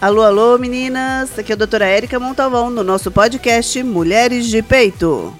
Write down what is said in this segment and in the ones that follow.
Alô, alô, meninas! Aqui é a doutora Érica Montalvão no nosso podcast Mulheres de Peito.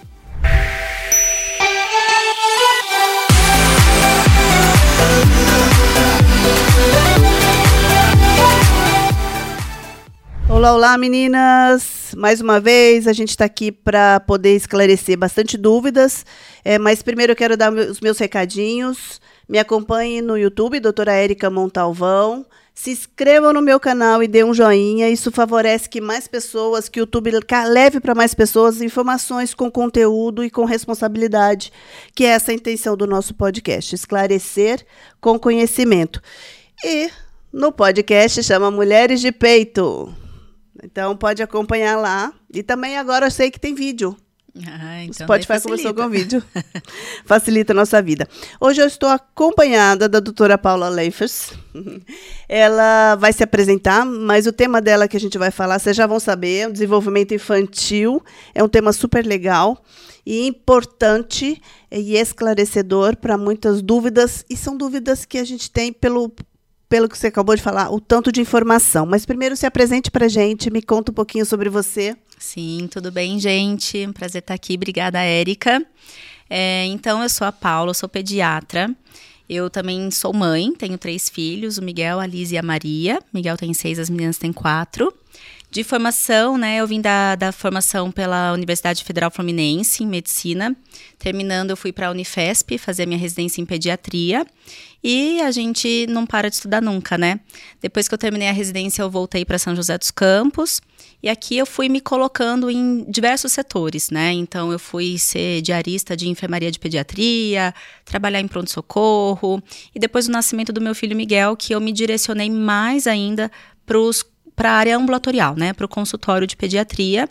Olá, olá, meninas! Mais uma vez, a gente está aqui para poder esclarecer bastante dúvidas, é, mas primeiro eu quero dar os meus recadinhos. Me acompanhe no YouTube, doutora Érica Montalvão. Se inscrevam no meu canal e dê um joinha. Isso favorece que mais pessoas, que o YouTube leve para mais pessoas informações com conteúdo e com responsabilidade, que é essa a intenção do nosso podcast, esclarecer com conhecimento. E no podcast chama Mulheres de Peito. Então pode acompanhar lá. E também agora eu sei que tem vídeo. Ah, então Spotify começou com vídeo. facilita a nossa vida. Hoje eu estou acompanhada da doutora Paula Leifers. Ela vai se apresentar, mas o tema dela que a gente vai falar, vocês já vão saber, o desenvolvimento infantil. É um tema super legal e importante e esclarecedor para muitas dúvidas. E são dúvidas que a gente tem pelo, pelo que você acabou de falar, o tanto de informação. Mas primeiro se apresente para gente, me conta um pouquinho sobre você. Sim, tudo bem, gente? Prazer estar aqui. Obrigada, Érica. É, então, eu sou a Paula, sou pediatra. Eu também sou mãe, tenho três filhos, o Miguel, a Liz e a Maria. Miguel tem seis, as meninas têm quatro. De formação, né, eu vim da, da formação pela Universidade Federal Fluminense, em medicina. Terminando, eu fui para a Unifesp fazer minha residência em pediatria. E a gente não para de estudar nunca, né? Depois que eu terminei a residência, eu voltei para São José dos Campos. E aqui eu fui me colocando em diversos setores, né? Então eu fui ser diarista de enfermaria de pediatria, trabalhar em pronto-socorro. E depois do nascimento do meu filho Miguel, que eu me direcionei mais ainda para os para a área ambulatorial, né, para o consultório de pediatria.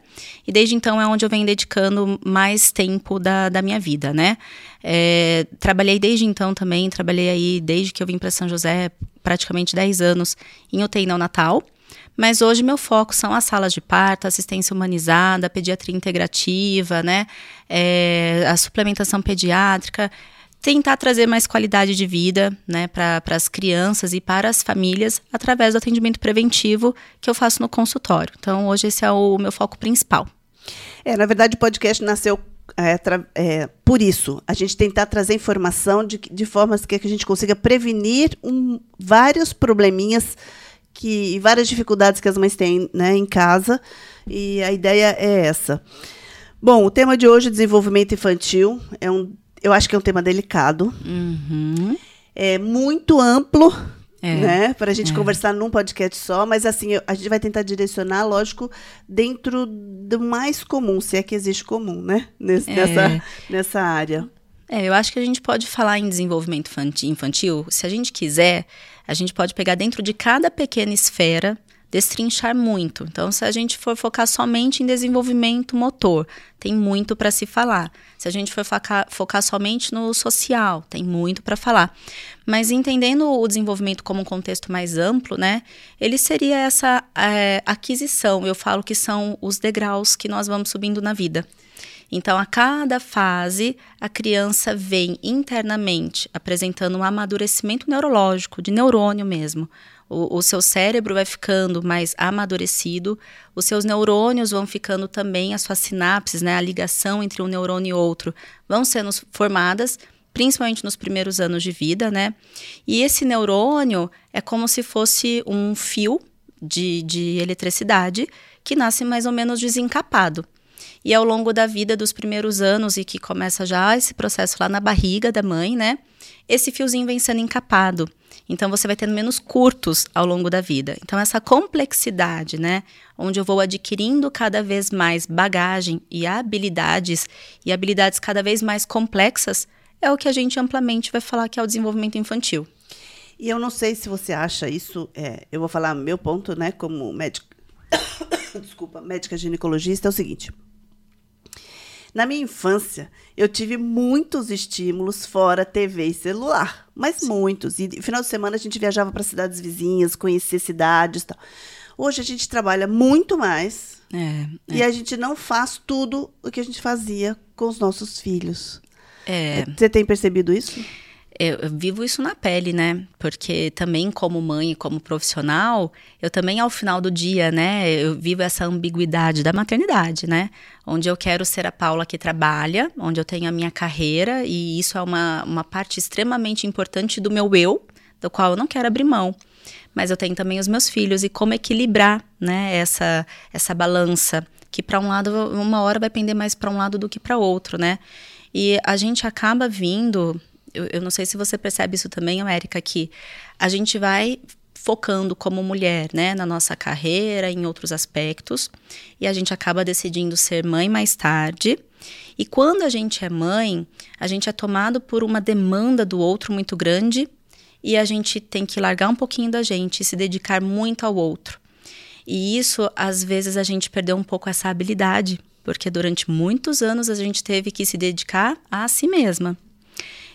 E desde então é onde eu venho dedicando mais tempo da, da minha vida, né. É, trabalhei desde então também, trabalhei aí desde que eu vim para São José, praticamente 10 anos, em UTI neonatal. Mas hoje meu foco são as salas de parto, assistência humanizada, pediatria integrativa, né, é, a suplementação pediátrica tentar trazer mais qualidade de vida né, para as crianças e para as famílias através do atendimento preventivo que eu faço no consultório. Então, hoje esse é o meu foco principal. É, na verdade, o podcast nasceu é, é, por isso, a gente tentar trazer informação de, de formas que a gente consiga prevenir um, vários probleminhas que, várias dificuldades que as mães têm né, em casa. E a ideia é essa. Bom, o tema de hoje é desenvolvimento infantil. É um eu acho que é um tema delicado. Uhum. É muito amplo. É, né, para a gente é. conversar num podcast só, mas assim, a gente vai tentar direcionar, lógico, dentro do mais comum, se é que existe comum, né? Nesse, é. nessa, nessa área. É, eu acho que a gente pode falar em desenvolvimento infantil, se a gente quiser, a gente pode pegar dentro de cada pequena esfera destrinchar muito. Então, se a gente for focar somente em desenvolvimento motor, tem muito para se falar. Se a gente for focar, focar somente no social, tem muito para falar. Mas entendendo o desenvolvimento como um contexto mais amplo, né, ele seria essa é, aquisição. Eu falo que são os degraus que nós vamos subindo na vida. Então, a cada fase, a criança vem internamente apresentando um amadurecimento neurológico, de neurônio mesmo o, o, seu cérebro vai ficando mais amadurecido, os seus neurônios vão ficando também, as suas sinapses, né, a ligação entre um neurônio e outro, vão sendo formadas, principalmente nos primeiros anos de vida, né? E esse neurônio é como se fosse um fio de, de eletricidade que nasce mais ou menos desencapado. E ao longo da vida dos primeiros anos, e que começa já esse processo lá na barriga da mãe, né? Esse fiozinho vem sendo encapado. Então você vai tendo menos curtos ao longo da vida. Então essa complexidade, né, onde eu vou adquirindo cada vez mais bagagem e habilidades e habilidades cada vez mais complexas, é o que a gente amplamente vai falar que é o desenvolvimento infantil. E eu não sei se você acha isso, é, eu vou falar meu ponto, né, como médica, desculpa, médica ginecologista, é o seguinte. Na minha infância, eu tive muitos estímulos fora TV e celular, mas Sim. muitos. E no final de semana a gente viajava para cidades vizinhas, conhecer cidades e tal. Hoje a gente trabalha muito mais é, é. e a gente não faz tudo o que a gente fazia com os nossos filhos. É. Você tem percebido isso? Eu, vivo isso na pele, né? Porque também como mãe e como profissional, eu também ao final do dia, né, eu vivo essa ambiguidade da maternidade, né? Onde eu quero ser a Paula que trabalha, onde eu tenho a minha carreira e isso é uma, uma parte extremamente importante do meu eu, do qual eu não quero abrir mão. Mas eu tenho também os meus filhos e como equilibrar, né, essa essa balança que para um lado uma hora vai pender mais para um lado do que para outro, né? E a gente acaba vindo eu, eu não sei se você percebe isso também, América, que a gente vai focando como mulher, né, na nossa carreira, em outros aspectos, e a gente acaba decidindo ser mãe mais tarde. E quando a gente é mãe, a gente é tomado por uma demanda do outro muito grande e a gente tem que largar um pouquinho da gente e se dedicar muito ao outro. E isso, às vezes, a gente perdeu um pouco essa habilidade, porque durante muitos anos a gente teve que se dedicar a si mesma.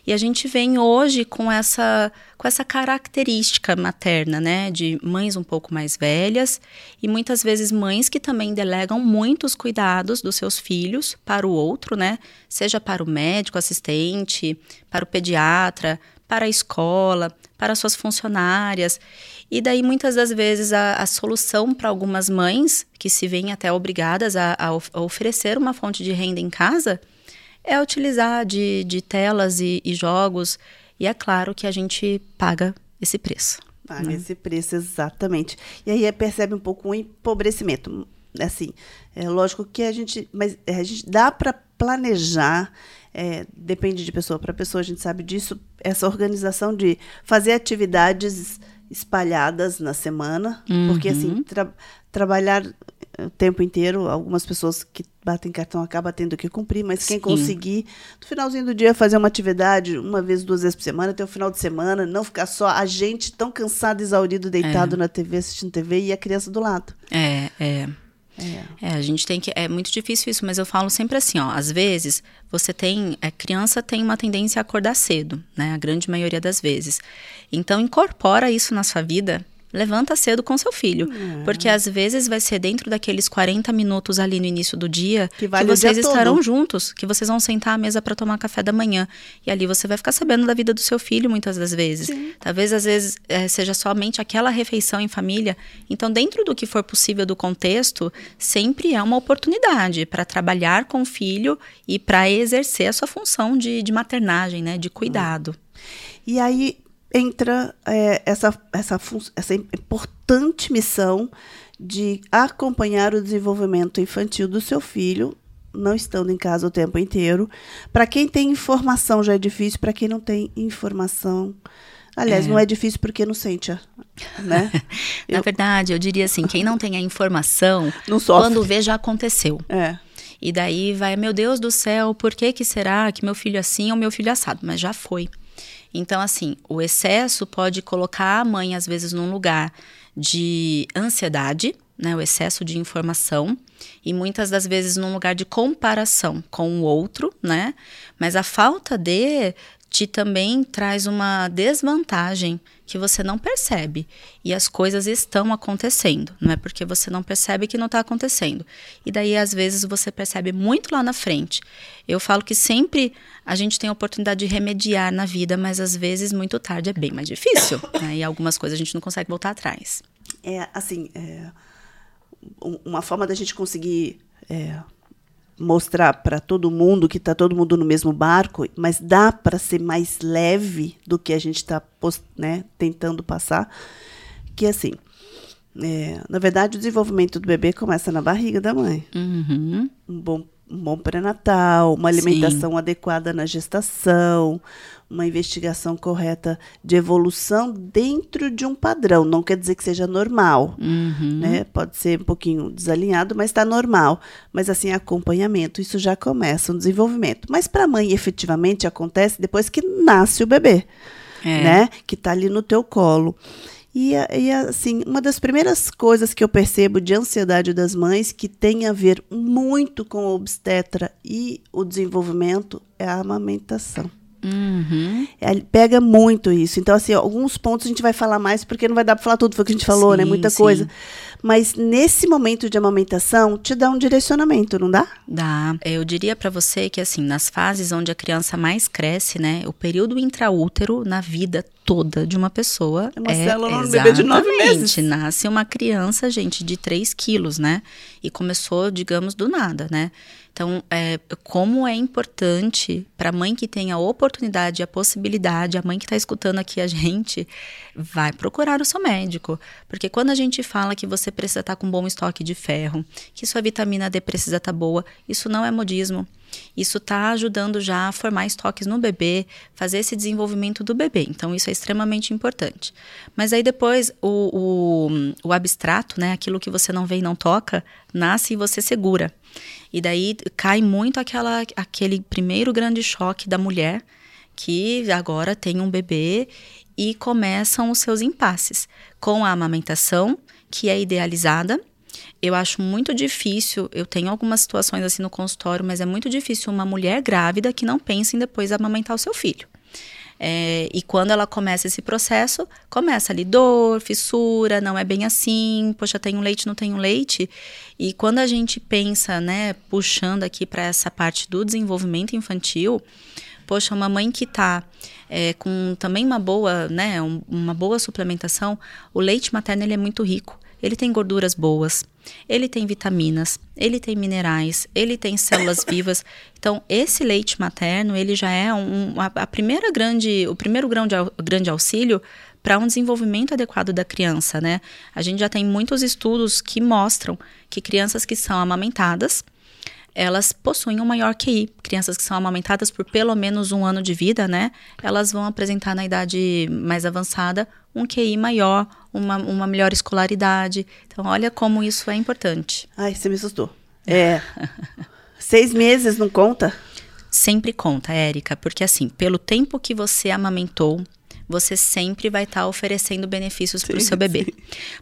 E a gente vem hoje com essa, com essa característica materna, né? De mães um pouco mais velhas e muitas vezes mães que também delegam muitos cuidados dos seus filhos para o outro, né? Seja para o médico assistente, para o pediatra, para a escola, para suas funcionárias. E daí, muitas das vezes, a, a solução para algumas mães que se veem até obrigadas a, a, a oferecer uma fonte de renda em casa é utilizar de, de telas e, e jogos. E é claro que a gente paga esse preço. Paga né? esse preço, exatamente. E aí percebe um pouco um empobrecimento. Assim, é lógico que a gente. Mas é, a gente dá para planejar. É, depende de pessoa para pessoa, a gente sabe disso. Essa organização de fazer atividades espalhadas na semana, uhum. porque assim, uhum. tra trabalhar o tempo inteiro. Algumas pessoas que batem cartão acabam tendo que cumprir, mas quem Sim. conseguir, no finalzinho do dia, fazer uma atividade uma vez, duas vezes por semana, ter o final de semana, não ficar só a gente tão cansado, exaurido, deitado é. na TV, assistindo TV e a criança do lado. É, é. É. é. a gente tem que. É muito difícil isso, mas eu falo sempre assim, ó. Às vezes, você tem. A criança tem uma tendência a acordar cedo, né? A grande maioria das vezes. Então, incorpora isso na sua vida levanta cedo com seu filho. É. Porque às vezes vai ser dentro daqueles 40 minutos ali no início do dia que, vale que vocês estarão todo. juntos, que vocês vão sentar à mesa para tomar café da manhã. E ali você vai ficar sabendo da vida do seu filho muitas das vezes. Sim. Talvez às vezes é, seja somente aquela refeição em família. Então, dentro do que for possível do contexto, sempre é uma oportunidade para trabalhar com o filho e para exercer a sua função de, de maternagem, né, de cuidado. E aí, entra é, essa, essa, essa importante missão de acompanhar o desenvolvimento infantil do seu filho, não estando em casa o tempo inteiro. Para quem tem informação já é difícil, para quem não tem informação. Aliás, é. não é difícil porque não sente, né? Na eu... verdade, eu diria assim, quem não tem a informação, quando vê já aconteceu. É. E daí vai, meu Deus do céu, por que que será que meu filho é assim ou meu filho é assado? Mas já foi. Então, assim, o excesso pode colocar a mãe, às vezes, num lugar de ansiedade, né, o excesso de informação, e muitas das vezes num lugar de comparação com o outro, né? Mas a falta de te também traz uma desvantagem que você não percebe. E as coisas estão acontecendo, não é porque você não percebe que não está acontecendo. E daí, às vezes, você percebe muito lá na frente. Eu falo que sempre a gente tem a oportunidade de remediar na vida, mas às vezes, muito tarde, é bem mais difícil. Né? E algumas coisas a gente não consegue voltar atrás. É, assim, é, uma forma da gente conseguir. É, mostrar para todo mundo que está todo mundo no mesmo barco, mas dá para ser mais leve do que a gente está né, tentando passar, que assim, é, na verdade o desenvolvimento do bebê começa na barriga da mãe. Uhum. Um bom um bom pré-natal, uma alimentação Sim. adequada na gestação, uma investigação correta de evolução dentro de um padrão. Não quer dizer que seja normal, uhum. né? Pode ser um pouquinho desalinhado, mas está normal. Mas assim, acompanhamento, isso já começa um desenvolvimento. Mas para a mãe, efetivamente, acontece depois que nasce o bebê, é. né? Que está ali no teu colo. E, e, assim, uma das primeiras coisas que eu percebo de ansiedade das mães, que tem a ver muito com o obstetra e o desenvolvimento, é a amamentação. Uhum. É, pega muito isso. Então, assim, alguns pontos a gente vai falar mais, porque não vai dar para falar tudo, foi o que a gente falou, né? sim, né? Muita sim. coisa. Mas nesse momento de amamentação te dá um direcionamento, não dá? Dá. Eu diria para você que assim, nas fases onde a criança mais cresce, né, o período intraútero na vida toda de uma pessoa é uma é célula no bebê de nove meses. nasce uma criança, gente, de 3 quilos, né? E começou, digamos, do nada, né? Então, é, como é importante para a mãe que tem a oportunidade, a possibilidade, a mãe que está escutando aqui a gente, vai procurar o seu médico. Porque quando a gente fala que você precisa estar tá com bom estoque de ferro, que sua vitamina D precisa estar tá boa, isso não é modismo. Isso está ajudando já a formar estoques no bebê, fazer esse desenvolvimento do bebê. Então, isso é extremamente importante. Mas aí depois, o, o, o abstrato, né, aquilo que você não vê e não toca, nasce e você segura. E daí cai muito aquela, aquele primeiro grande choque da mulher que agora tem um bebê e começam os seus impasses com a amamentação, que é idealizada. Eu acho muito difícil, eu tenho algumas situações assim no consultório, mas é muito difícil uma mulher grávida que não pense em depois amamentar o seu filho. É, e quando ela começa esse processo, começa ali dor, fissura, não é bem assim, poxa, tenho leite, não tenho leite. E quando a gente pensa, né, puxando aqui para essa parte do desenvolvimento infantil, poxa, uma mãe que está é, com também uma boa, né, um, uma boa suplementação, o leite materno ele é muito rico. Ele tem gorduras boas, ele tem vitaminas, ele tem minerais, ele tem células vivas. Então, esse leite materno, ele já é um, a, a primeira grande, o primeiro grão de, grande auxílio para um desenvolvimento adequado da criança, né? A gente já tem muitos estudos que mostram que crianças que são amamentadas, elas possuem um maior QI. Crianças que são amamentadas por pelo menos um ano de vida, né? Elas vão apresentar na idade mais avançada um QI maior, uma, uma melhor escolaridade. Então, olha como isso é importante. Ai, você me assustou. É. Seis meses não conta? Sempre conta, Érica, porque assim, pelo tempo que você amamentou, você sempre vai estar tá oferecendo benefícios para o seu bebê. Sim.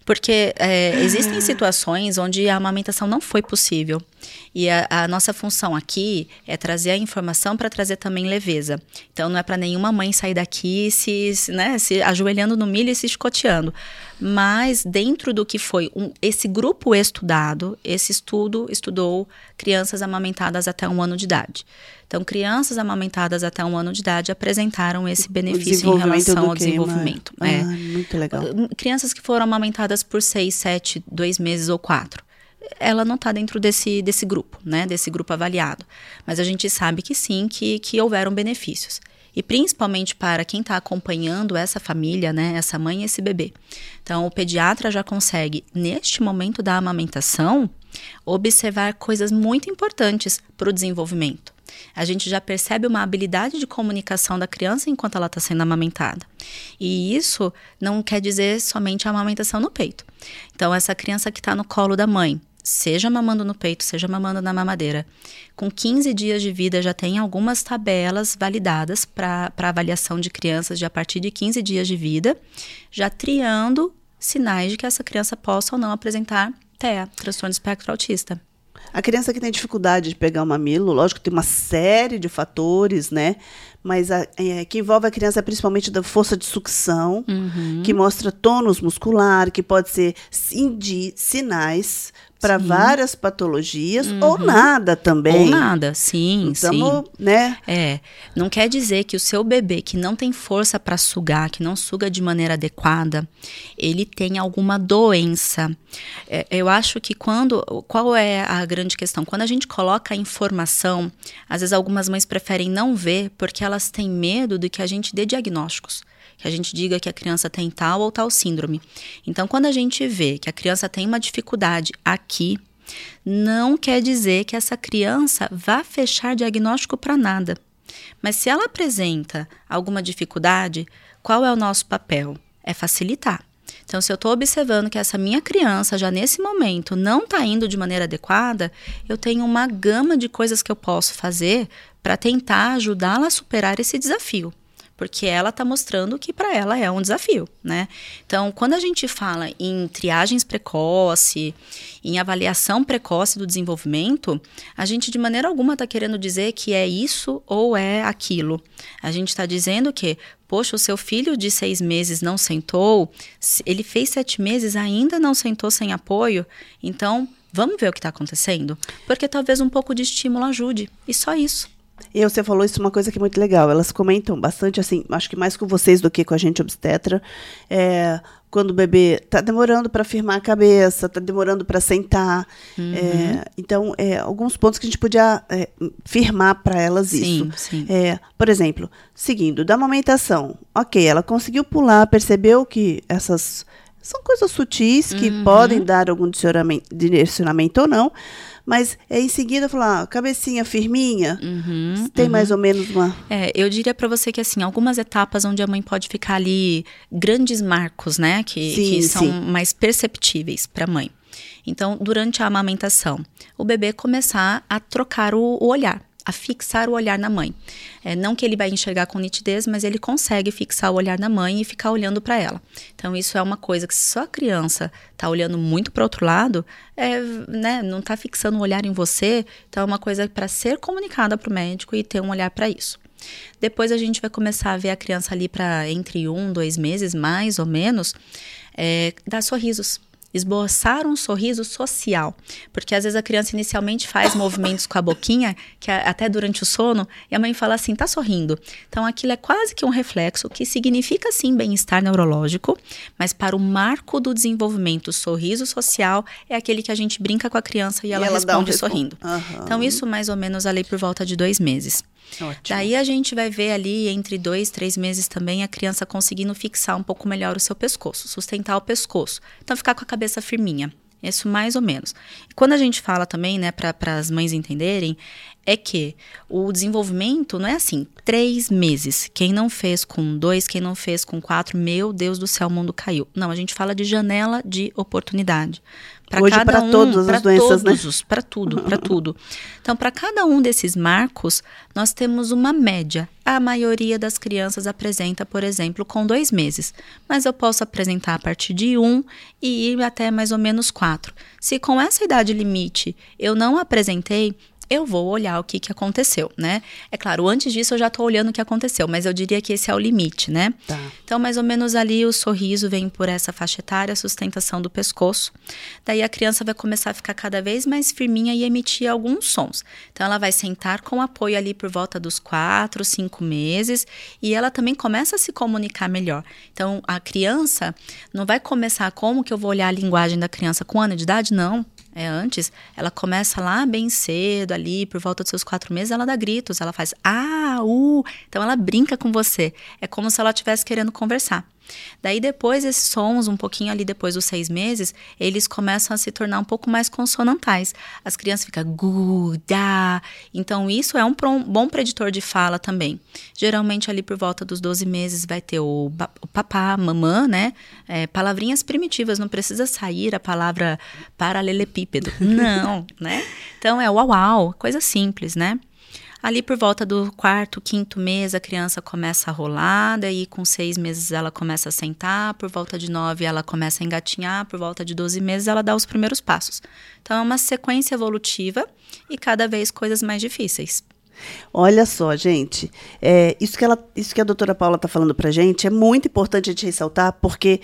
Porque é, existem situações onde a amamentação não foi possível. E a, a nossa função aqui é trazer a informação para trazer também leveza. Então não é para nenhuma mãe sair daqui se, né, se ajoelhando no milho e se escoteando. Mas dentro do que foi um, esse grupo estudado, esse estudo estudou crianças amamentadas até um ano de idade. Então, crianças amamentadas até um ano de idade apresentaram esse benefício em relação ao desenvolvimento. Ah, é. muito legal. Crianças que foram amamentadas por seis, sete, dois meses ou quatro ela não está dentro desse, desse grupo, né? Desse grupo avaliado. Mas a gente sabe que sim, que, que houveram benefícios. E principalmente para quem está acompanhando essa família, né? Essa mãe e esse bebê. Então, o pediatra já consegue, neste momento da amamentação, observar coisas muito importantes para o desenvolvimento. A gente já percebe uma habilidade de comunicação da criança enquanto ela está sendo amamentada. E isso não quer dizer somente a amamentação no peito. Então, essa criança que está no colo da mãe, seja mamando no peito, seja mamando na mamadeira, com 15 dias de vida já tem algumas tabelas validadas para avaliação de crianças de a partir de 15 dias de vida, já triando sinais de que essa criança possa ou não apresentar TEA, transtorno espectro autista. A criança que tem dificuldade de pegar o mamilo, lógico tem uma série de fatores, né? Mas a, é, que envolve a criança principalmente da força de sucção, uhum. que mostra tônus muscular, que pode ser sinais para várias patologias uhum. ou nada também. Ou nada, sim, então, sim. né? É, não quer dizer que o seu bebê que não tem força para sugar, que não suga de maneira adequada, ele tem alguma doença. É, eu acho que quando, qual é a grande questão? Quando a gente coloca a informação, às vezes algumas mães preferem não ver porque elas têm medo de que a gente dê diagnósticos que a gente diga que a criança tem tal ou tal síndrome. Então, quando a gente vê que a criança tem uma dificuldade aqui, não quer dizer que essa criança vá fechar diagnóstico para nada. Mas se ela apresenta alguma dificuldade, qual é o nosso papel? É facilitar. Então, se eu estou observando que essa minha criança já nesse momento não está indo de maneira adequada, eu tenho uma gama de coisas que eu posso fazer para tentar ajudá-la a superar esse desafio. Porque ela está mostrando que para ela é um desafio, né? Então, quando a gente fala em triagens precoce, em avaliação precoce do desenvolvimento, a gente de maneira alguma está querendo dizer que é isso ou é aquilo. A gente está dizendo que, poxa, o seu filho de seis meses não sentou, ele fez sete meses ainda não sentou sem apoio, então vamos ver o que está acontecendo, porque talvez um pouco de estímulo ajude. E só isso. E você falou isso uma coisa que é muito legal. Elas comentam bastante, assim, acho que mais com vocês do que com a gente obstetra. É, quando o bebê está demorando para firmar a cabeça, está demorando para sentar. Uhum. É, então, é, alguns pontos que a gente podia é, firmar para elas sim, isso. Sim. É, por exemplo, seguindo, da amamentação. Ok, ela conseguiu pular, percebeu que essas são coisas sutis que uhum. podem dar algum direcionamento ou não. Mas é em seguida falar, ah, cabecinha firminha, uhum, tem uhum. mais ou menos uma. É, eu diria para você que assim, algumas etapas onde a mãe pode ficar ali grandes marcos, né, que, sim, que são sim. mais perceptíveis para a mãe. Então, durante a amamentação, o bebê começar a trocar o, o olhar a fixar o olhar na mãe. É, não que ele vai enxergar com nitidez, mas ele consegue fixar o olhar na mãe e ficar olhando para ela. Então, isso é uma coisa que se só a criança está olhando muito para outro lado, é, né, não está fixando o olhar em você, então é uma coisa para ser comunicada para o médico e ter um olhar para isso. Depois a gente vai começar a ver a criança ali para entre um, dois meses, mais ou menos, é, dar sorrisos esboçar um sorriso social. Porque às vezes a criança inicialmente faz movimentos com a boquinha, que até durante o sono, e a mãe fala assim, tá sorrindo. Então aquilo é quase que um reflexo que significa sim bem-estar neurológico, mas para o marco do desenvolvimento, o sorriso social é aquele que a gente brinca com a criança e ela, e ela responde um sorrindo. Uhum. Então isso mais ou menos ali por volta de dois meses. Ótimo. Daí a gente vai ver ali entre dois, três meses também a criança conseguindo fixar um pouco melhor o seu pescoço, sustentar o pescoço. Então ficar com a cabeça firminha. Isso mais ou menos. E quando a gente fala também, né, para as mães entenderem, é que o desenvolvimento não é assim, três meses. Quem não fez com dois, quem não fez com quatro, meu Deus do céu, o mundo caiu. Não, a gente fala de janela de oportunidade. Pra Hoje para um, todas as doenças, né? Para tudo, para tudo. Então, para cada um desses marcos, nós temos uma média. A maioria das crianças apresenta, por exemplo, com dois meses. Mas eu posso apresentar a partir de um e ir até mais ou menos quatro. Se com essa idade limite eu não apresentei, eu vou olhar o que, que aconteceu, né? É claro, antes disso eu já estou olhando o que aconteceu, mas eu diria que esse é o limite, né? Tá. Então, mais ou menos ali o sorriso vem por essa faixa etária, a sustentação do pescoço. Daí a criança vai começar a ficar cada vez mais firminha e emitir alguns sons. Então, ela vai sentar com apoio ali por volta dos quatro, cinco meses e ela também começa a se comunicar melhor. Então, a criança não vai começar como que eu vou olhar a linguagem da criança com ano de idade? Não é, antes, ela começa lá bem cedo, ali, por volta dos seus quatro meses, ela dá gritos, ela faz ah, uh, então ela brinca com você. É como se ela estivesse querendo conversar. Daí depois esses sons, um pouquinho ali depois dos seis meses, eles começam a se tornar um pouco mais consonantais. As crianças ficam gu, da. Então isso é um bom preditor de fala também. Geralmente ali por volta dos 12 meses vai ter o, o papá, mamã, né? É, palavrinhas primitivas, não precisa sair a palavra paralelepípedo. Não, né? Então é uau, uau, coisa simples, né? Ali por volta do quarto, quinto mês, a criança começa a rolar, daí com seis meses ela começa a sentar, por volta de nove ela começa a engatinhar, por volta de doze meses ela dá os primeiros passos. Então é uma sequência evolutiva e cada vez coisas mais difíceis. Olha só, gente, é, isso, que ela, isso que a doutora Paula está falando para gente é muito importante a gente ressaltar, porque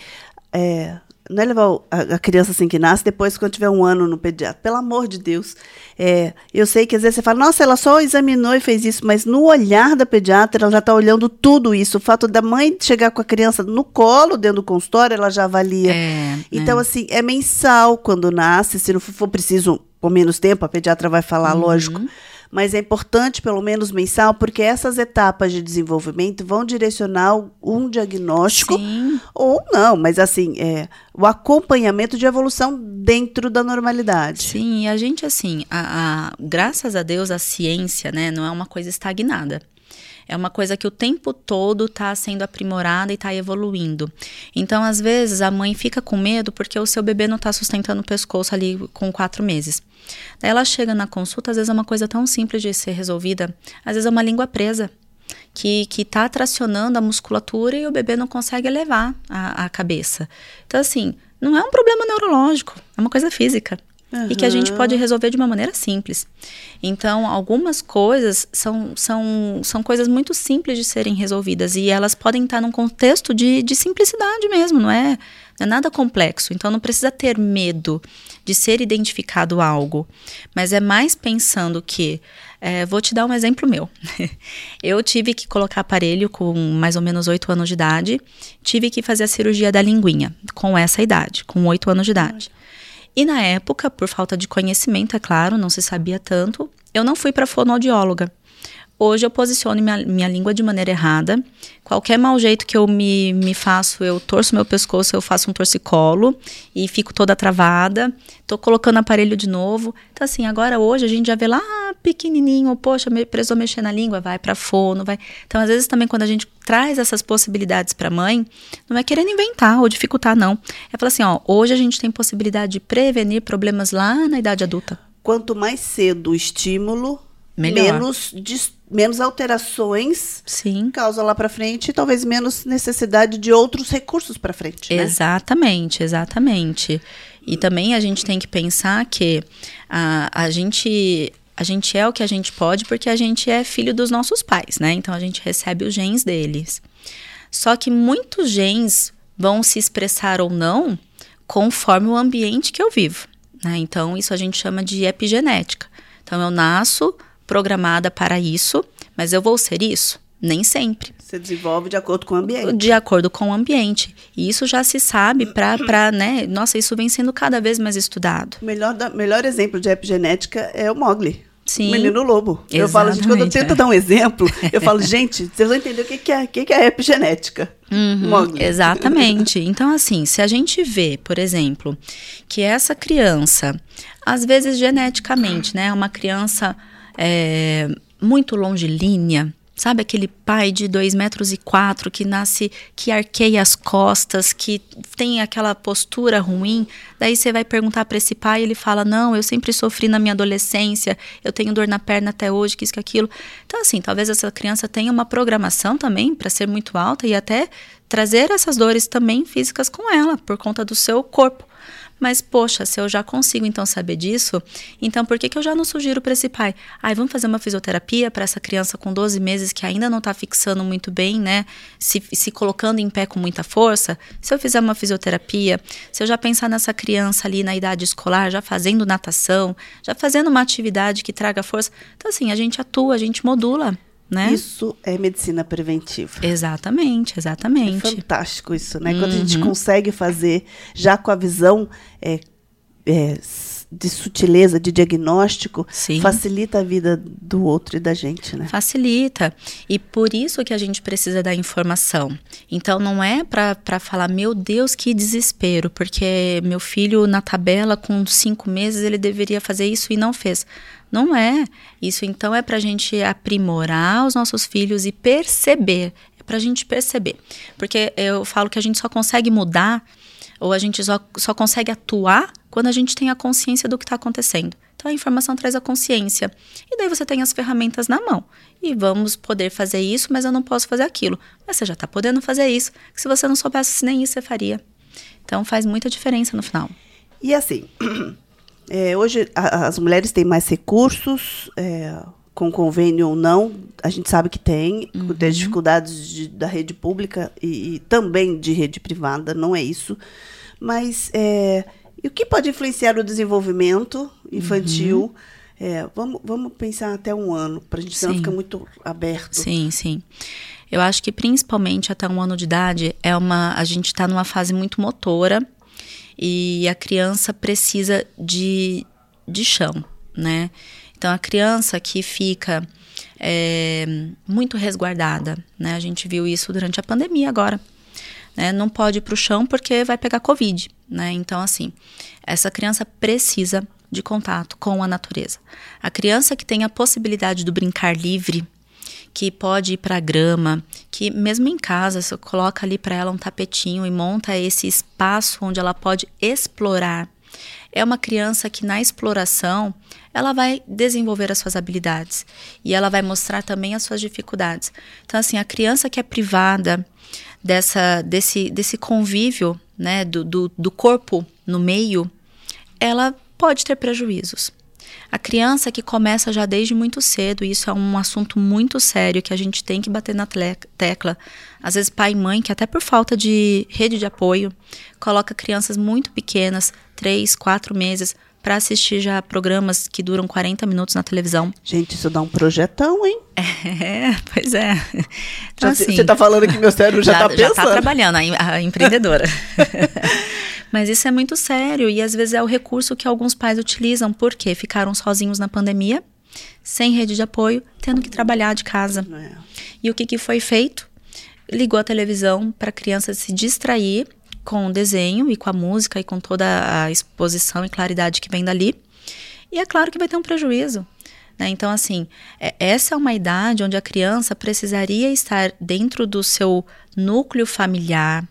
é, não é levar a, criança assim que nasce, depois quando tiver um ano no pediatra. Pelo amor de Deus. É, eu sei que às vezes você fala, nossa, ela só examinou e fez isso, mas no olhar da pediatra, ela já está olhando tudo isso. O fato da mãe chegar com a criança no colo, dentro do consultório, ela já avalia. É, então, é. assim, é mensal quando nasce, se não for preciso por menos tempo, a pediatra vai falar, uhum. lógico mas é importante pelo menos mensal, porque essas etapas de desenvolvimento vão direcionar um diagnóstico Sim. ou não, mas assim, é, o acompanhamento de evolução dentro da normalidade. Sim, e a gente assim, a, a, graças a Deus a ciência, né, não é uma coisa estagnada. É uma coisa que o tempo todo está sendo aprimorada e está evoluindo. Então, às vezes, a mãe fica com medo porque o seu bebê não está sustentando o pescoço ali com quatro meses. Daí ela chega na consulta, às vezes é uma coisa tão simples de ser resolvida, às vezes é uma língua presa que que está tracionando a musculatura e o bebê não consegue elevar a, a cabeça. Então assim, não é um problema neurológico, é uma coisa física. Uhum. E que a gente pode resolver de uma maneira simples. Então, algumas coisas são, são, são coisas muito simples de serem resolvidas. E elas podem estar num contexto de, de simplicidade mesmo, não é, não é nada complexo. Então, não precisa ter medo de ser identificado algo. Mas é mais pensando que. É, vou te dar um exemplo meu. eu tive que colocar aparelho com mais ou menos 8 anos de idade. Tive que fazer a cirurgia da linguinha com essa idade, com 8 anos de idade. E na época, por falta de conhecimento, é claro, não se sabia tanto, eu não fui para fonoaudióloga. Hoje eu posiciono minha, minha língua de maneira errada. Qualquer mau jeito que eu me, me faço, eu torço meu pescoço, eu faço um torcicolo e fico toda travada. Tô colocando aparelho de novo. Então, assim, agora hoje a gente já vê lá pequenininho, poxa, me, precisou mexer na língua, vai para fono, vai. Então, às vezes também quando a gente traz essas possibilidades para a mãe, não é querendo inventar ou dificultar, não. É falar assim, ó, hoje a gente tem possibilidade de prevenir problemas lá na idade adulta. Quanto mais cedo o estímulo, Melhor. menos menos alterações Sim. causa lá para frente e talvez menos necessidade de outros recursos para frente. Né? Exatamente, exatamente. E também a gente tem que pensar que a, a gente a gente é o que a gente pode porque a gente é filho dos nossos pais, né? Então a gente recebe os genes deles. Só que muitos genes vão se expressar ou não conforme o ambiente que eu vivo. Né? Então isso a gente chama de epigenética. Então eu nasço programada para isso, mas eu vou ser isso? Nem sempre. Você desenvolve de acordo com o ambiente. De acordo com o ambiente. E isso já se sabe para, né? Nossa, isso vem sendo cada vez mais estudado. O melhor, da, melhor exemplo de epigenética é o Mogli. Sim. O menino lobo. Exatamente, eu falo, gente, quando eu tento é. dar um exemplo, eu falo, gente, vocês vão entender o que, que, é, o que, que é epigenética. Uhum, exatamente. Então, assim, se a gente vê, por exemplo, que essa criança, às vezes geneticamente, né, é uma criança é, muito longilínea, sabe aquele pai de dois metros e quatro que nasce, que arqueia as costas, que tem aquela postura ruim. Daí você vai perguntar para esse pai, ele fala: não, eu sempre sofri na minha adolescência, eu tenho dor na perna até hoje, que isso que aquilo. Então assim, talvez essa criança tenha uma programação também para ser muito alta e até trazer essas dores também físicas com ela por conta do seu corpo. Mas, poxa, se eu já consigo então saber disso, então por que, que eu já não sugiro para esse pai? Ai, vamos fazer uma fisioterapia para essa criança com 12 meses que ainda não está fixando muito bem, né? Se, se colocando em pé com muita força. Se eu fizer uma fisioterapia, se eu já pensar nessa criança ali na idade escolar, já fazendo natação, já fazendo uma atividade que traga força. Então, assim, a gente atua, a gente modula. Né? Isso é medicina preventiva. Exatamente, exatamente. É fantástico isso, né? Uhum. Quando a gente uhum. consegue fazer já com a visão é, é, de sutileza, de diagnóstico, Sim. facilita a vida do outro e da gente, né? Facilita. E por isso que a gente precisa da informação. Então não é para falar, meu Deus, que desespero, porque meu filho na tabela com cinco meses ele deveria fazer isso e não fez. Não é. Isso então é para a gente aprimorar os nossos filhos e perceber. É para a gente perceber. Porque eu falo que a gente só consegue mudar ou a gente só, só consegue atuar quando a gente tem a consciência do que está acontecendo. Então a informação traz a consciência. E daí você tem as ferramentas na mão. E vamos poder fazer isso, mas eu não posso fazer aquilo. Mas você já está podendo fazer isso. Que se você não soubesse, nem isso você faria. Então faz muita diferença no final. E assim, É, hoje a, as mulheres têm mais recursos, é, com convênio ou não, a gente sabe que tem, uhum. tem dificuldades de, da rede pública e, e, também de rede privada, não é isso. Mas é, e o que pode influenciar o desenvolvimento infantil? Uhum. É, vamos, vamos pensar até um ano, para a gente não ficar muito aberto. Sim, sim. Eu acho que principalmente até um ano de idade é uma. A gente está numa fase muito motora e a criança precisa de, de chão, né? Então, a criança que fica é, muito resguardada, né? A gente viu isso durante a pandemia agora. Né? Não pode ir para o chão porque vai pegar Covid, né? Então, assim, essa criança precisa de contato com a natureza. A criança que tem a possibilidade do brincar livre, que pode ir para a grama, que mesmo em casa você coloca ali para ela um tapetinho e monta esse espaço onde ela pode explorar. É uma criança que na exploração ela vai desenvolver as suas habilidades e ela vai mostrar também as suas dificuldades. Então, assim, a criança que é privada dessa, desse, desse convívio, né, do, do, do corpo no meio, ela pode ter prejuízos. A criança que começa já desde muito cedo, e isso é um assunto muito sério que a gente tem que bater na tecla. Às vezes, pai e mãe, que até por falta de rede de apoio, coloca crianças muito pequenas, três, quatro meses, para assistir já programas que duram 40 minutos na televisão. Gente, isso dá um projetão, hein? É, pois é. Então, assim, você está falando que meu cérebro já está pensando. Já está trabalhando, a, a empreendedora. Mas isso é muito sério e às vezes é o recurso que alguns pais utilizam porque ficaram sozinhos na pandemia, sem rede de apoio, tendo que trabalhar de casa. É. E o que, que foi feito? Ligou a televisão para a criança se distrair com o desenho e com a música e com toda a exposição e claridade que vem dali. E é claro que vai ter um prejuízo. Né? Então, assim, é, essa é uma idade onde a criança precisaria estar dentro do seu núcleo familiar,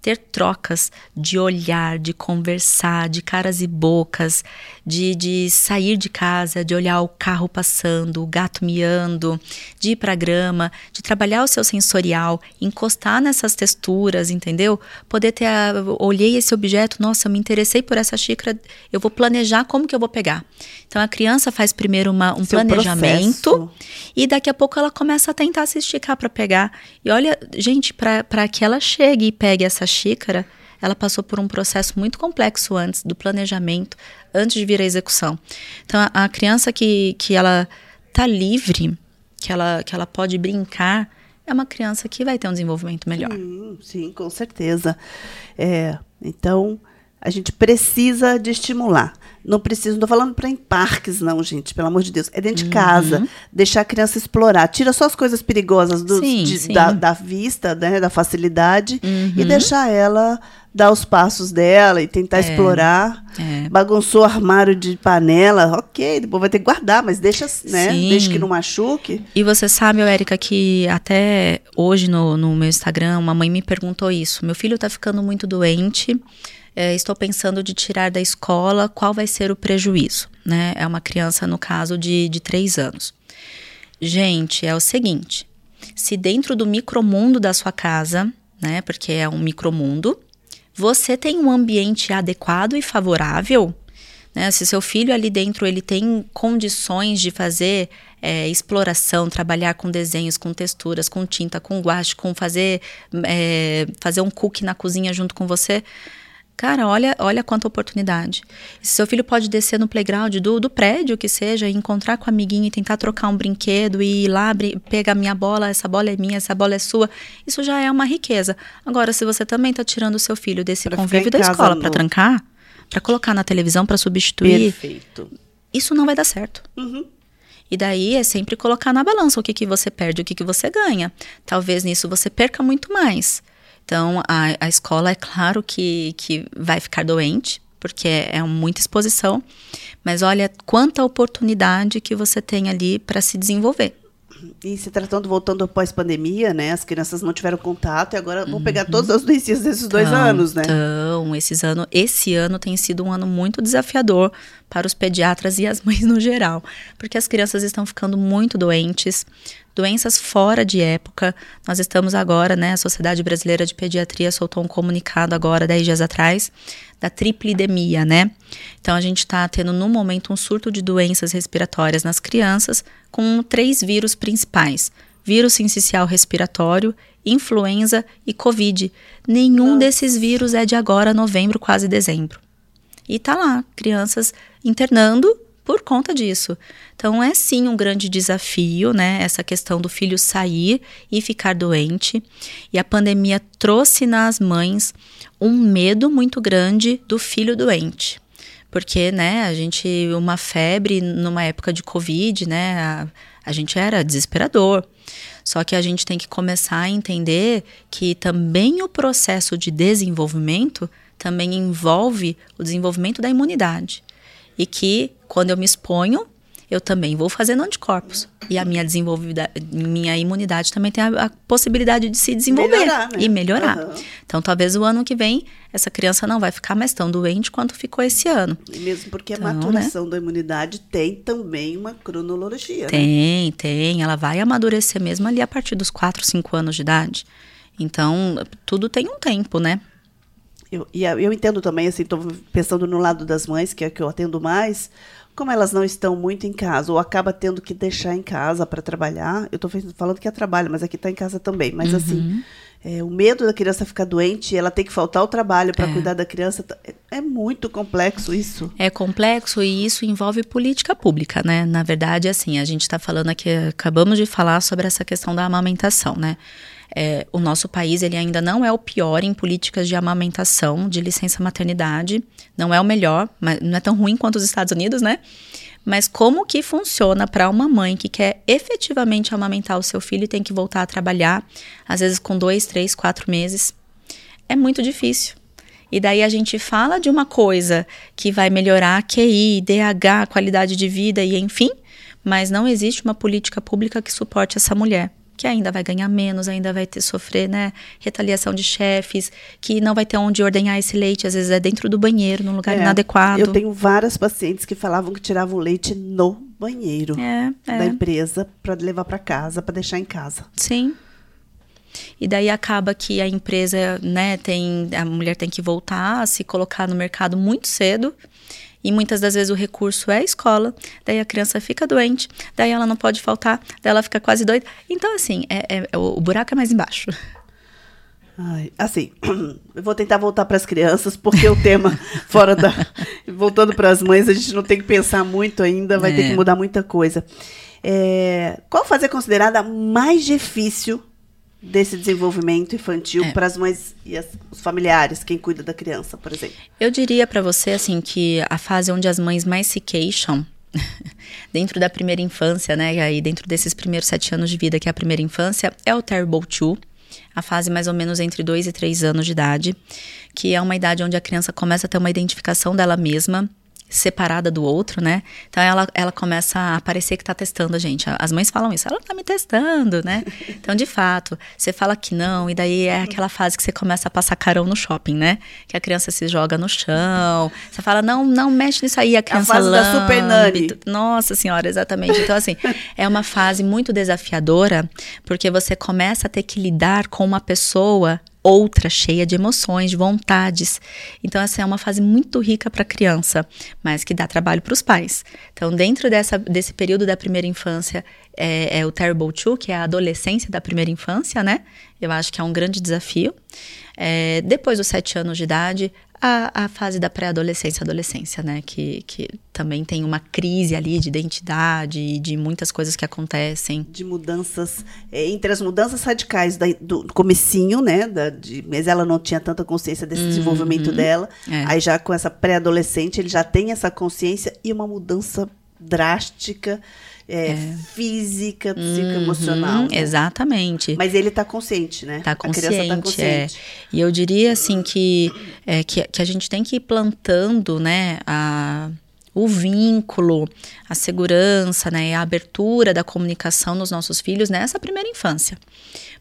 ter trocas de olhar, de conversar, de caras e bocas, de, de sair de casa, de olhar o carro passando, o gato miando, de ir para a grama, de trabalhar o seu sensorial, encostar nessas texturas, entendeu? Poder ter a, olhei esse objeto, nossa, me interessei por essa xícara, eu vou planejar como que eu vou pegar. Então a criança faz primeiro uma, um seu planejamento processo. e daqui a pouco ela começa a tentar se esticar para pegar. E olha, gente, para que ela chegue e pegue essa xícara, ela passou por um processo muito complexo antes do planejamento, antes de vir à execução. Então, a, a criança que, que ela tá livre, que ela, que ela pode brincar, é uma criança que vai ter um desenvolvimento melhor. Sim, sim com certeza. É, então, a gente precisa de estimular. Não preciso, não tô falando para em parques, não, gente, pelo amor de Deus. É dentro de uhum. casa, deixar a criança explorar. Tira só as coisas perigosas do, sim, de, sim. Da, da, vista, né, da facilidade, uhum. e deixar ela dar os passos dela e tentar é, explorar. É. Bagunçou o armário de panela, ok, depois vai ter que guardar, mas deixa, né? Sim. Deixa que não machuque. E você sabe, Érica, que até hoje no, no meu Instagram, uma mãe me perguntou isso. Meu filho tá ficando muito doente é, estou pensando de tirar da escola, qual vai ser o prejuízo? Né? É uma criança, no caso, de, de três anos. Gente, é o seguinte: se dentro do micromundo da sua casa, né, porque é um micromundo, você tem um ambiente adequado e favorável, né, se seu filho ali dentro ele tem condições de fazer é, exploração, trabalhar com desenhos, com texturas, com tinta, com guache, com fazer, é, fazer um cookie na cozinha junto com você, Cara, olha, olha quanta oportunidade. Se seu filho pode descer no playground do, do prédio, que seja, e encontrar com a amiguinha e tentar trocar um brinquedo e ir lá pegar minha bola, essa bola é minha, essa bola é sua, isso já é uma riqueza. Agora, se você também está tirando o seu filho desse pra convívio da escola para trancar, para colocar na televisão, para substituir, Perfeito. isso não vai dar certo. Uhum. E daí é sempre colocar na balança o que, que você perde, o que, que você ganha. Talvez nisso você perca muito mais. Então, a, a escola, é claro que, que vai ficar doente, porque é, é muita exposição, mas olha quanta oportunidade que você tem ali para se desenvolver. E se tratando, voltando pós-pandemia, né? As crianças não tiveram contato e agora vão pegar uhum. todas as doenças desses dois então, anos, né? Então, esses ano, esse ano tem sido um ano muito desafiador para os pediatras e as mães no geral, porque as crianças estão ficando muito doentes, doenças fora de época. Nós estamos agora, né? A Sociedade Brasileira de Pediatria soltou um comunicado agora, 10 dias atrás, da triplidemia, né? Então a gente está tendo no momento um surto de doenças respiratórias nas crianças com três vírus principais: vírus sincicial respiratório, influenza e covid. Nenhum desses vírus é de agora, novembro, quase dezembro. E tá lá, crianças internando por conta disso. Então é sim um grande desafio, né? Essa questão do filho sair e ficar doente. E a pandemia trouxe nas mães um medo muito grande do filho doente. Porque, né, a gente, uma febre numa época de Covid, né, a, a gente era desesperador. Só que a gente tem que começar a entender que também o processo de desenvolvimento também envolve o desenvolvimento da imunidade. E que quando eu me exponho, eu também vou fazendo anticorpos. E a minha minha imunidade também tem a, a possibilidade de se desenvolver melhorar, né? e melhorar. Uhum. Então, talvez o ano que vem essa criança não vai ficar mais tão doente quanto ficou esse ano. E mesmo porque então, a maturação né? da imunidade tem também uma cronologia. Né? Tem, né? tem. Ela vai amadurecer mesmo ali a partir dos 4, 5 anos de idade. Então, tudo tem um tempo, né? Eu, e eu entendo também, assim, estou pensando no lado das mães, que é que eu atendo mais, como elas não estão muito em casa, ou acaba tendo que deixar em casa para trabalhar, eu estou falando que é trabalho, mas aqui está em casa também, mas assim, uhum. assim, é, o medo da criança ficar doente, ela tem que faltar ao trabalho para é. cuidar da criança, é, é, muito complexo isso. É complexo e isso envolve política pública, né? Na verdade, assim, a gente está falando aqui, acabamos de falar sobre essa questão da amamentação, né? É, o nosso país ele ainda não é o pior em políticas de amamentação, de licença maternidade, não é o melhor, mas não é tão ruim quanto os Estados Unidos, né? Mas como que funciona para uma mãe que quer efetivamente amamentar o seu filho e tem que voltar a trabalhar, às vezes com dois, três, quatro meses? É muito difícil. E daí a gente fala de uma coisa que vai melhorar a QI, DH, qualidade de vida e enfim, mas não existe uma política pública que suporte essa mulher que ainda vai ganhar menos, ainda vai ter sofrer, né, retaliação de chefes, que não vai ter onde ordenhar esse leite, às vezes é dentro do banheiro, num lugar é, inadequado. Eu tenho várias pacientes que falavam que tiravam o leite no banheiro é, é. da empresa para levar para casa, para deixar em casa. Sim. E daí acaba que a empresa, né, tem a mulher tem que voltar a se colocar no mercado muito cedo e muitas das vezes o recurso é a escola, daí a criança fica doente, daí ela não pode faltar, daí ela fica quase doida. Então, assim, é, é, é o buraco é mais embaixo. Ai, assim, eu vou tentar voltar para as crianças, porque o tema fora da. Voltando para as mães, a gente não tem que pensar muito ainda, vai é. ter que mudar muita coisa. É, qual fase é considerada mais difícil desse desenvolvimento infantil é. para as mães e as, os familiares, quem cuida da criança, por exemplo? Eu diria para você assim que a fase onde as mães mais se queixam dentro da primeira infância, né, e aí dentro desses primeiros sete anos de vida que é a primeira infância é o terrible two, a fase mais ou menos entre dois e três anos de idade, que é uma idade onde a criança começa a ter uma identificação dela mesma separada do outro, né? Então ela, ela começa a parecer que tá testando a gente. As mães falam isso, ela tá me testando, né? Então, de fato, você fala que não, e daí é aquela fase que você começa a passar carão no shopping, né? Que a criança se joga no chão. Você fala, não, não mexe nisso aí, a criança a fase lambe. da super nani. Nossa senhora, exatamente. Então, assim, é uma fase muito desafiadora, porque você começa a ter que lidar com uma pessoa outra cheia de emoções, de vontades. Então essa é uma fase muito rica para a criança, mas que dá trabalho para os pais. Então dentro dessa, desse período da primeira infância é, é, o terrible two, que é a adolescência da primeira infância, né? Eu acho que é um grande desafio. É, depois dos sete anos de idade, a, a fase da pré-adolescência, adolescência, né? Que, que também tem uma crise ali de identidade, de muitas coisas que acontecem. De mudanças, é, entre as mudanças radicais da, do comecinho, né? Da, de, mas ela não tinha tanta consciência desse uhum, desenvolvimento dela. É. Aí já com essa pré-adolescente, ele já tem essa consciência e uma mudança drástica é, é. física, psicoemocional. Uhum, né? Exatamente. Mas ele está consciente, né? Está consciente, tá consciente. É. E eu diria assim que, é, que, que a gente tem que ir plantando, né, a o vínculo, a segurança, né, a abertura da comunicação nos nossos filhos nessa primeira infância.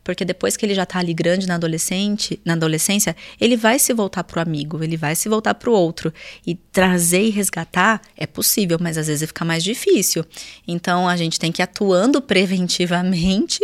Porque depois que ele já está ali grande na adolescente, na adolescência, ele vai se voltar pro amigo, ele vai se voltar pro outro e trazer e resgatar é possível, mas às vezes fica mais difícil. Então a gente tem que ir atuando preventivamente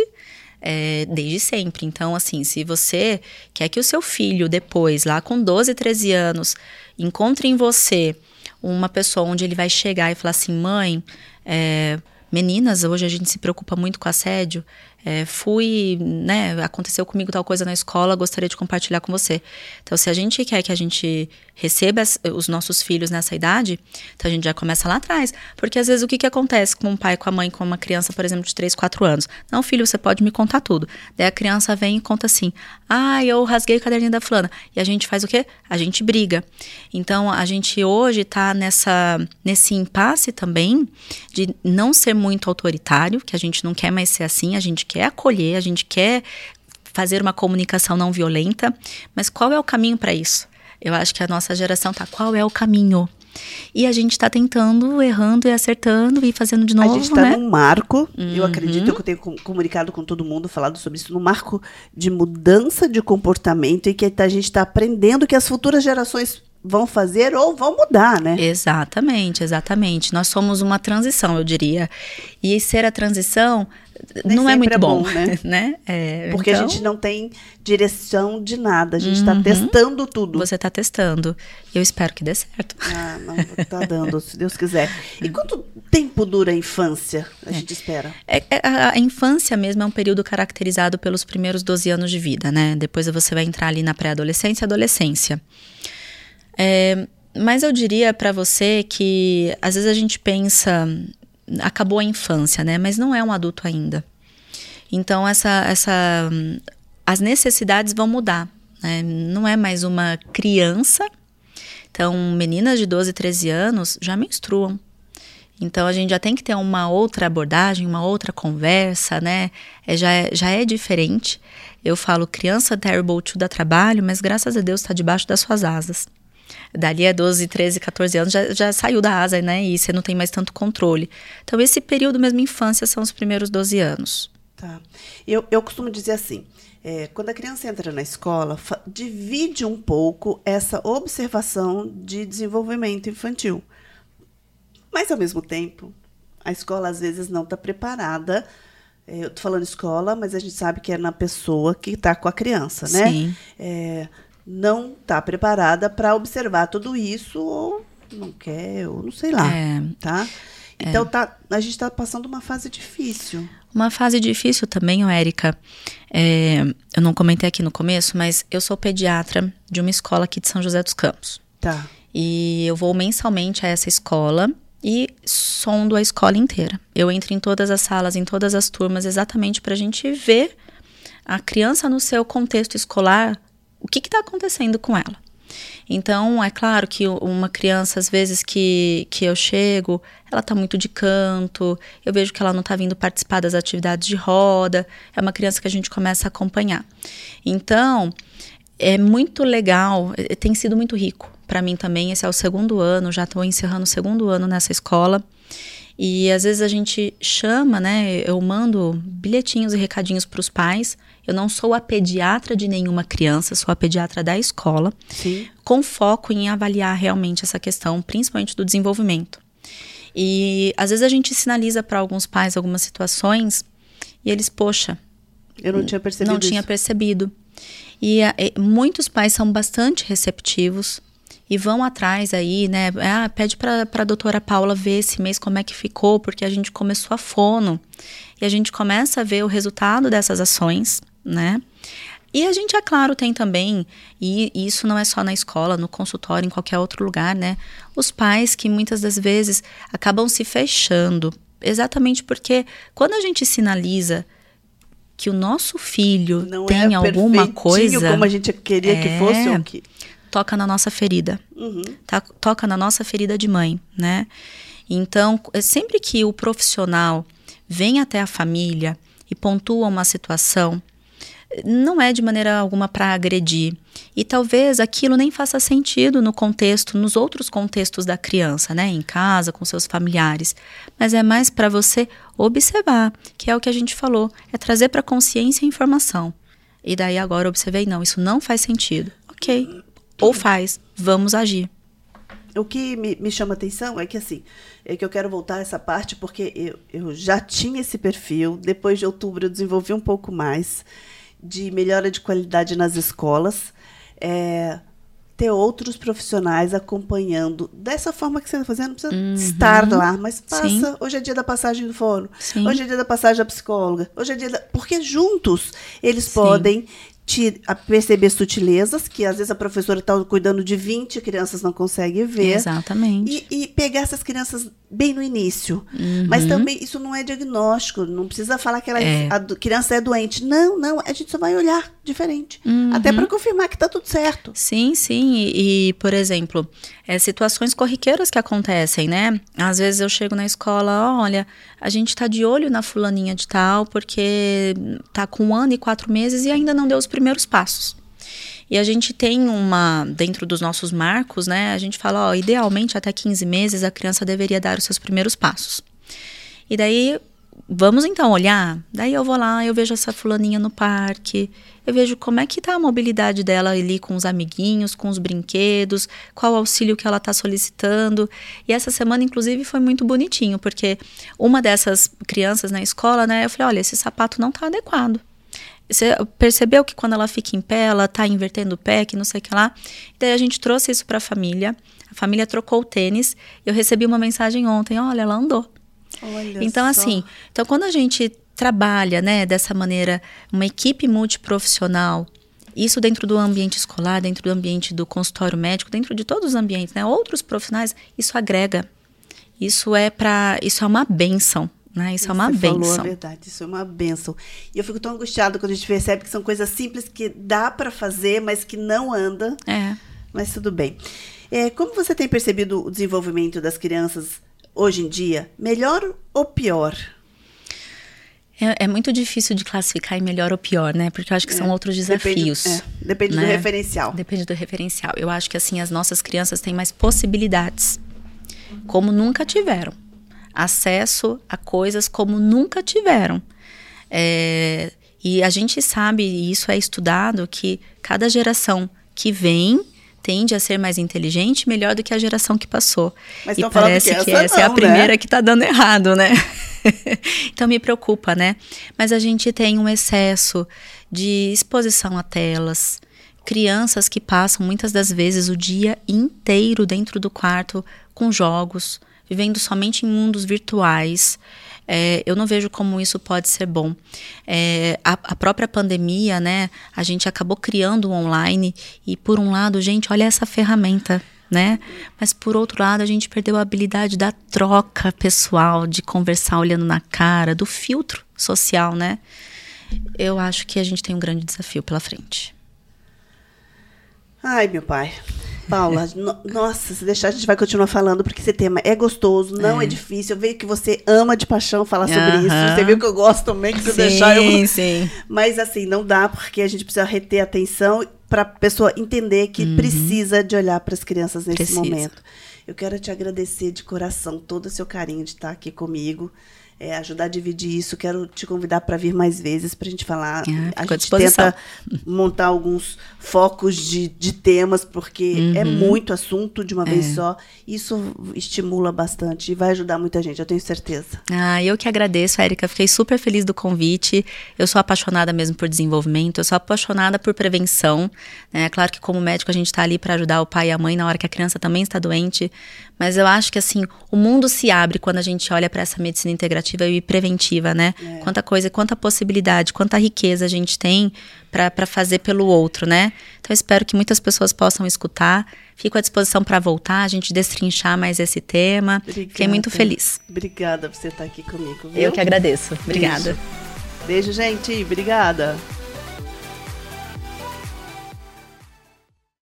é, desde sempre. Então, assim, se você quer que o seu filho depois, lá com 12, 13 anos, encontre em você uma pessoa onde ele vai chegar e falar assim, mãe, é, meninas, hoje a gente se preocupa muito com assédio, é, fui, né, aconteceu comigo tal coisa na escola, gostaria de compartilhar com você. Então, se a gente quer que a gente receba os nossos filhos nessa idade, então a gente já começa lá atrás. Porque às vezes o que, que acontece com um pai, com a mãe, com uma criança, por exemplo, de 3, 4 anos? Não, filho, você pode me contar tudo. Daí a criança vem e conta assim: ah, eu rasguei o caderninho da fulana. E a gente faz o quê? A gente briga. Então, a gente hoje está nessa, nesse impasse também de não ser muito autoritário, que a gente não quer mais ser assim, a gente quer quer acolher, a gente quer fazer uma comunicação não violenta, mas qual é o caminho para isso? Eu acho que a nossa geração tá, qual é o caminho? E a gente está tentando, errando e acertando e fazendo de novo. A gente está né? num marco, uhum. eu acredito que eu tenho comunicado com todo mundo, falado sobre isso, num marco de mudança de comportamento e que a gente está aprendendo que as futuras gerações vão fazer ou vão mudar, né? Exatamente, exatamente. Nós somos uma transição, eu diria. E ser a transição Nem não é muito é bom, bom, né? né? É, Porque então... a gente não tem direção de nada, a gente está uhum. testando tudo. Você está testando. Eu espero que dê certo. Ah, não, está dando, se Deus quiser. E quanto tempo dura a infância, a é. gente espera? É, a, a, infância mesmo é um período caracterizado pelos primeiros 12 anos de vida, né? Depois você vai entrar ali na pré-adolescência e adolescência. É, mas eu diria para você que às vezes a gente pensa acabou a infância, né? Mas não é um adulto ainda. Então essa, essa, as necessidades vão mudar. Né? Não é mais uma criança. Então meninas de 12, 13 anos já menstruam. Então a gente já tem que ter uma outra abordagem, uma outra conversa, né? É, já, é, já é diferente. Eu falo criança terrible to dá trabalho, mas graças a Deus está debaixo das suas asas. Dali a 12, 13, 14 anos já, já saiu da asa, né? E você não tem mais tanto controle. Então, esse período mesmo infância são os primeiros 12 anos. Tá. Eu, eu costumo dizer assim: é, quando a criança entra na escola, divide um pouco essa observação de desenvolvimento infantil. Mas, ao mesmo tempo, a escola às vezes não está preparada. É, eu estou falando escola, mas a gente sabe que é na pessoa que está com a criança, né? Sim. É, não está preparada para observar tudo isso ou não quer, ou não sei lá, é, tá? Então é. tá, a gente está passando uma fase difícil. Uma fase difícil também, Érica. É, eu não comentei aqui no começo, mas eu sou pediatra de uma escola aqui de São José dos Campos. Tá. E eu vou mensalmente a essa escola e sondo a escola inteira. Eu entro em todas as salas, em todas as turmas, exatamente para a gente ver a criança no seu contexto escolar, o que está acontecendo com ela. Então, é claro que uma criança, às vezes que, que eu chego, ela está muito de canto, eu vejo que ela não está vindo participar das atividades de roda, é uma criança que a gente começa a acompanhar. Então, é muito legal, é, tem sido muito rico para mim também. Esse é o segundo ano, já estou encerrando o segundo ano nessa escola. E às vezes a gente chama, né? Eu mando bilhetinhos e recadinhos para os pais. Eu não sou a pediatra de nenhuma criança, sou a pediatra da escola, Sim. com foco em avaliar realmente essa questão, principalmente do desenvolvimento. E às vezes a gente sinaliza para alguns pais algumas situações e eles, poxa, eu não tinha percebido. Não tinha percebido. E, e muitos pais são bastante receptivos e vão atrás aí, né? Ah, pede para a doutora Paula ver esse mês como é que ficou, porque a gente começou a fono. E a gente começa a ver o resultado dessas ações, né? E a gente, é claro, tem também, e isso não é só na escola, no consultório, em qualquer outro lugar, né? Os pais que muitas das vezes acabam se fechando, exatamente porque quando a gente sinaliza que o nosso filho não tem é alguma coisa. como a gente queria é, que fosse, ou que toca na nossa ferida. Uhum. Tá, toca na nossa ferida de mãe, né? Então, é sempre que o profissional vem até a família e pontua uma situação, não é de maneira alguma para agredir. E talvez aquilo nem faça sentido no contexto, nos outros contextos da criança, né? Em casa, com seus familiares. Mas é mais para você observar, que é o que a gente falou, é trazer para consciência a informação. E daí agora eu observei, não, isso não faz sentido. Ok, ou faz, vamos agir. O que me, me chama atenção é que assim, é que eu quero voltar a essa parte porque eu, eu já tinha esse perfil, depois de outubro eu desenvolvi um pouco mais de melhora de qualidade nas escolas, é, ter outros profissionais acompanhando dessa forma que você está fazendo, não precisa uhum. estar lá, mas passa. Sim. Hoje é dia da passagem do fórum, Sim. hoje é dia da passagem da psicóloga, hoje é dia da, porque juntos eles Sim. podem te, perceber sutilezas, que às vezes a professora está cuidando de 20 crianças não consegue ver. Exatamente. E, e pegar essas crianças bem no início. Uhum. Mas também isso não é diagnóstico, não precisa falar que ela, é. a criança é doente. Não, não, a gente só vai olhar diferente. Uhum. Até para confirmar que está tudo certo. Sim, sim. E, e por exemplo, é, situações corriqueiras que acontecem, né? Às vezes eu chego na escola, olha, a gente está de olho na fulaninha de tal, porque tá com um ano e quatro meses e ainda não deu os primeiros passos. E a gente tem uma, dentro dos nossos marcos, né? A gente fala, ó, idealmente até 15 meses a criança deveria dar os seus primeiros passos. E daí vamos então olhar. Daí eu vou lá, eu vejo essa fulaninha no parque, eu vejo como é que tá a mobilidade dela ali com os amiguinhos, com os brinquedos, qual auxílio que ela está solicitando. E essa semana, inclusive, foi muito bonitinho, porque uma dessas crianças na escola, né, eu falei, olha, esse sapato não tá adequado. Você percebeu que quando ela fica em pé, ela tá invertendo o pé, que não sei o que lá. Daí a gente trouxe isso para a família. A família trocou o tênis. Eu recebi uma mensagem ontem, olha, ela andou. Olha então, só. assim, então quando a gente trabalha, né, dessa maneira, uma equipe multiprofissional, isso dentro do ambiente escolar, dentro do ambiente do consultório médico, dentro de todos os ambientes, né, outros profissionais, isso agrega. Isso é para, isso é uma benção. Né? Isso é uma Você benção. falou a verdade, isso é uma benção. E eu fico tão angustiada quando a gente percebe que são coisas simples que dá para fazer, mas que não anda. É. Mas tudo bem. É, como você tem percebido o desenvolvimento das crianças hoje em dia? Melhor ou pior? É, é, muito difícil de classificar em melhor ou pior, né? Porque eu acho que são É, outros desafios. Depende, é, depende do né? referencial. Depende do referencial. Eu acho que assim as nossas crianças têm mais possibilidades, como nunca tiveram, acesso a coisas como nunca tiveram. É, e a gente sabe, e isso é estudado, que cada geração que vem tende a ser mais inteligente, melhor do que a geração que passou. Mas e parece que que essa essa é a não, primeira né? que está dando errado, né? então me preocupa, né? Mas a gente tem um excesso de exposição a telas, crianças que passam muitas das vezes o dia inteiro dentro do quarto com jogos, vivendo somente em mundos virtuais. É, eu não vejo como isso pode ser bom. É, a, a, própria pandemia, né? A gente acabou criando o online e por um lado, gente, olha essa ferramenta. Né? Mas por outro lado, a gente perdeu a habilidade da troca pessoal, de conversar olhando na cara, do filtro social, né? Eu acho que a gente tem um grande desafio pela frente. Ai, meu pai. Paula, no, nossa, se deixar a gente vai continuar falando, porque esse tema é gostoso, não é, é difícil. Eu vejo que você ama de paixão falar sobre isso. Você viu que eu gosto também, que se sim, deixar eu. Sim. Mas assim, não dá, porque a gente precisa reter a atenção para a pessoa entender que uhum. precisa de olhar para as crianças nesse precisa. momento. Eu quero te agradecer de coração todo o seu carinho de estar aqui comigo. É, ajudar a dividir isso. Quero te convidar para vir mais vezes para a gente falar. Ah, a gente tenta montar alguns focos de, de temas, porque uhum. é muito assunto de uma é. vez só. Isso estimula bastante e vai ajudar muita gente, eu tenho certeza. Ah, eu que agradeço, Érica. Fiquei super feliz do convite. Eu sou apaixonada mesmo por desenvolvimento, eu sou apaixonada por prevenção. É claro que, como médico, a gente está ali para ajudar o pai e a mãe na hora que a criança também está doente. Mas eu acho que, assim, o mundo se abre quando a gente olha para essa medicina integrativa e preventiva, né? É. Quanta coisa, quanta possibilidade, quanta riqueza a gente tem para fazer pelo outro, né? Então eu espero que muitas pessoas possam escutar. Fico à disposição para voltar, a gente destrinchar mais esse tema. Obrigada. Fiquei muito feliz. Obrigada por você estar aqui comigo. Viu? Eu que agradeço. Obrigada. Beijo, Beijo gente. Obrigada.